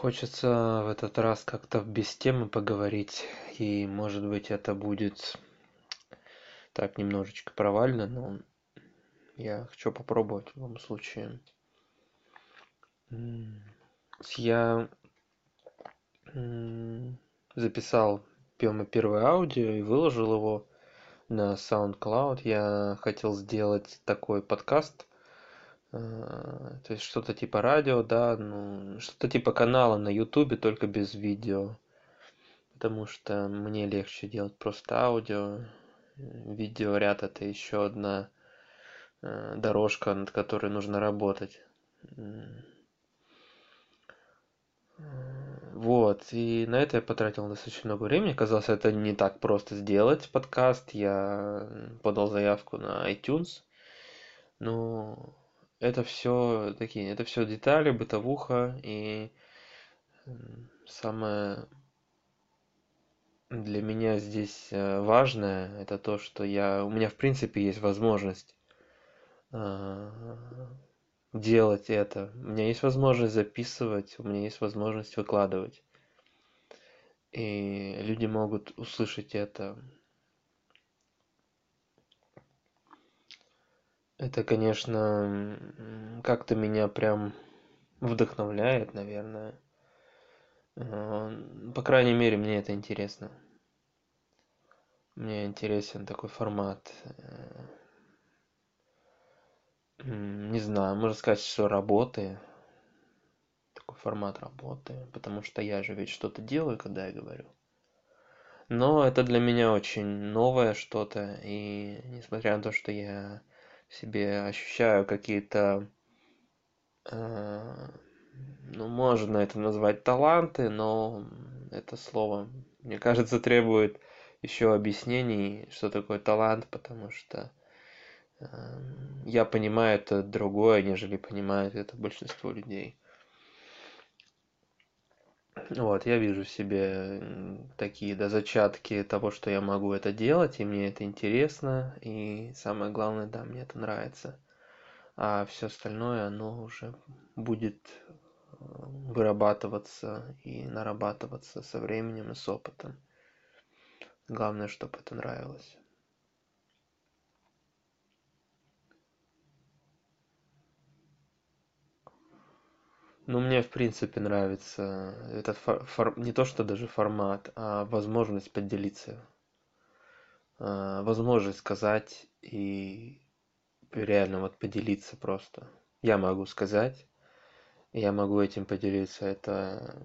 хочется в этот раз как-то без темы поговорить и может быть это будет так немножечко провально но я хочу попробовать в любом случае я записал первое аудио и выложил его на SoundCloud. Я хотел сделать такой подкаст, то есть что-то типа радио, да, ну, что-то типа канала на ютубе, только без видео. Потому что мне легче делать просто аудио. Видеоряд это еще одна э, дорожка, над которой нужно работать. Вот, и на это я потратил достаточно много времени. Казалось, это не так просто сделать подкаст. Я подал заявку на iTunes. Но это все такие, это все детали, бытовуха. И самое для меня здесь э, важное, это то, что я, у меня в принципе есть возможность а, делать это. У меня есть возможность записывать, у меня есть возможность выкладывать. И люди могут услышать это. Это, конечно, как-то меня прям вдохновляет, наверное. По крайней мере, мне это интересно. Мне интересен такой формат э, не знаю, можно сказать, что работы. Такой формат работы. Потому что я же ведь что-то делаю, когда я говорю. Но это для меня очень новое что-то. И несмотря на то, что я себе ощущаю какие-то... Э, ну, можно это назвать таланты, но это слово, мне кажется, требует еще объяснений, что такое талант, потому что Эм, я понимаю это другое, нежели понимает это большинство людей. Вот, я вижу в себе такие, да, зачатки того, что я могу это делать, и мне это интересно, и самое главное, да, мне это нравится. А все остальное, оно уже будет э, вырабатываться и нарабатываться со временем и с опытом. Главное, чтобы это нравилось. Ну, мне, в принципе, нравится этот фор фор не то, что даже формат, а возможность поделиться. А, возможность сказать и реально вот поделиться просто. Я могу сказать, я могу этим поделиться. Это,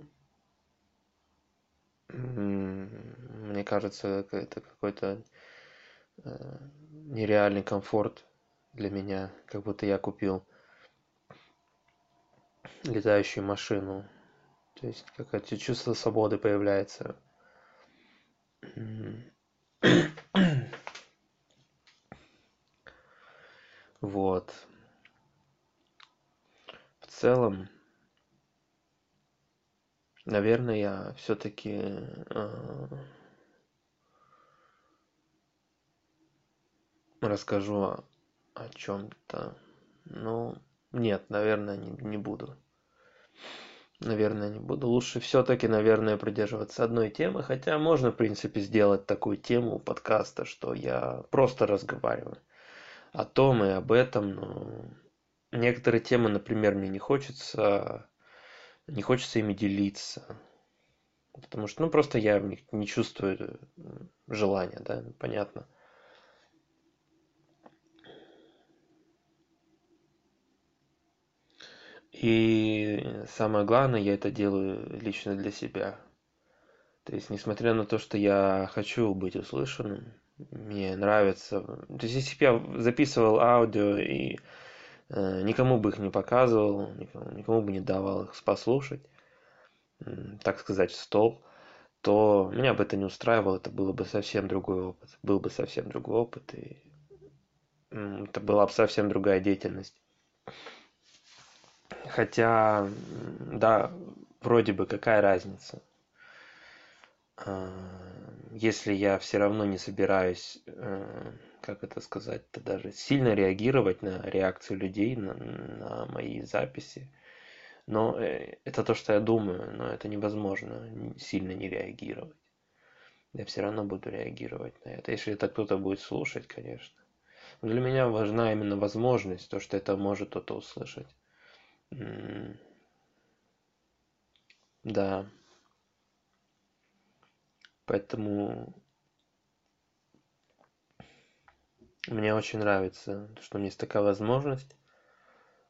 мне кажется, это какой-то э, нереальный комфорт для меня, как будто я купил летающую машину. То есть какое-то чувство свободы появляется. Вот. В целом, наверное, я все-таки э, расскажу о, о чем-то. Ну, нет, наверное, не, не буду. Наверное не буду. Лучше все-таки наверное придерживаться одной темы. Хотя можно в принципе сделать такую тему подкаста что я просто разговариваю о том и об этом но некоторые темы например мне не хочется не хочется ими делиться. Потому что ну просто я не чувствую желания да понятно И самое главное, я это делаю лично для себя. То есть, несмотря на то, что я хочу быть услышанным, мне нравится... То есть, если бы я записывал аудио и э, никому бы их не показывал, никому, никому бы не давал их послушать, так сказать, в стол, то меня бы это не устраивало, это было бы совсем другой опыт. Был бы совсем другой опыт, и это была бы совсем другая деятельность хотя да вроде бы какая разница а, если я все равно не собираюсь э, как это сказать-то даже сильно реагировать на реакцию людей на, на мои записи Но э, это то, что я думаю, но это невозможно сильно не реагировать. Я все равно буду реагировать на это. Если это кто-то будет слушать, конечно. Но для меня важна именно возможность, то, что это может кто-то услышать. Да. Поэтому мне очень нравится, что у меня есть такая возможность.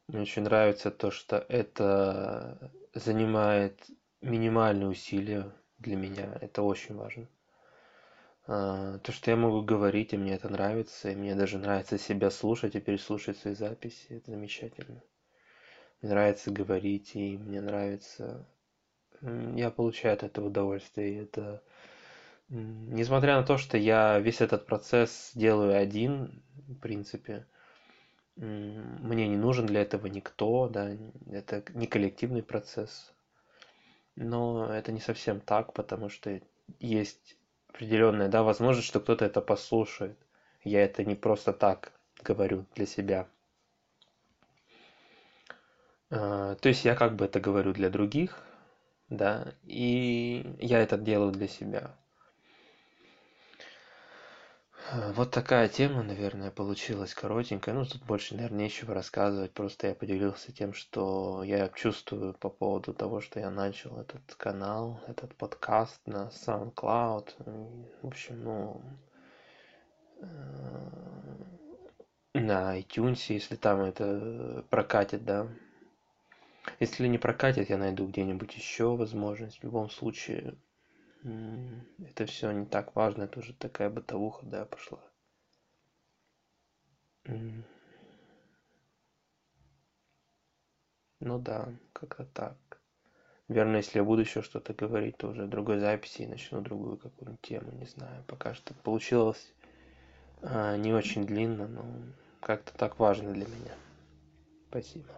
Мне очень нравится то, что это занимает минимальные усилия для меня. Это очень важно. А, то, что я могу говорить, и мне это нравится, и мне даже нравится себя слушать и переслушать свои записи. Это замечательно. Мне нравится говорить, и мне нравится... Я получаю от этого удовольствие, и это... Несмотря на то, что я весь этот процесс делаю один, в принципе, мне не нужен для этого никто, да, это не коллективный процесс. Но это не совсем так, потому что есть определенная, да, возможность, что кто-то это послушает. Я это не просто так говорю для себя. А, то есть я как бы это говорю для других, да, и я это делаю для себя. Вот такая тема, наверное, получилась коротенькая. Ну, тут больше, наверное, нечего рассказывать. Просто я поделился тем, что я чувствую по поводу того, что я начал этот канал, этот подкаст на SoundCloud. В общем, ну, э, на iTunes, если там это прокатит, да. Если не прокатит, я найду где-нибудь еще возможность. В любом случае, это все не так важно, это уже такая бытовуха, да, пошла. Ну да, как-то так. Верно, если я буду еще что-то говорить, то уже в другой записи и начну другую какую-нибудь тему, не знаю. Пока что получилось а, не очень длинно, но как-то так важно для меня. Спасибо.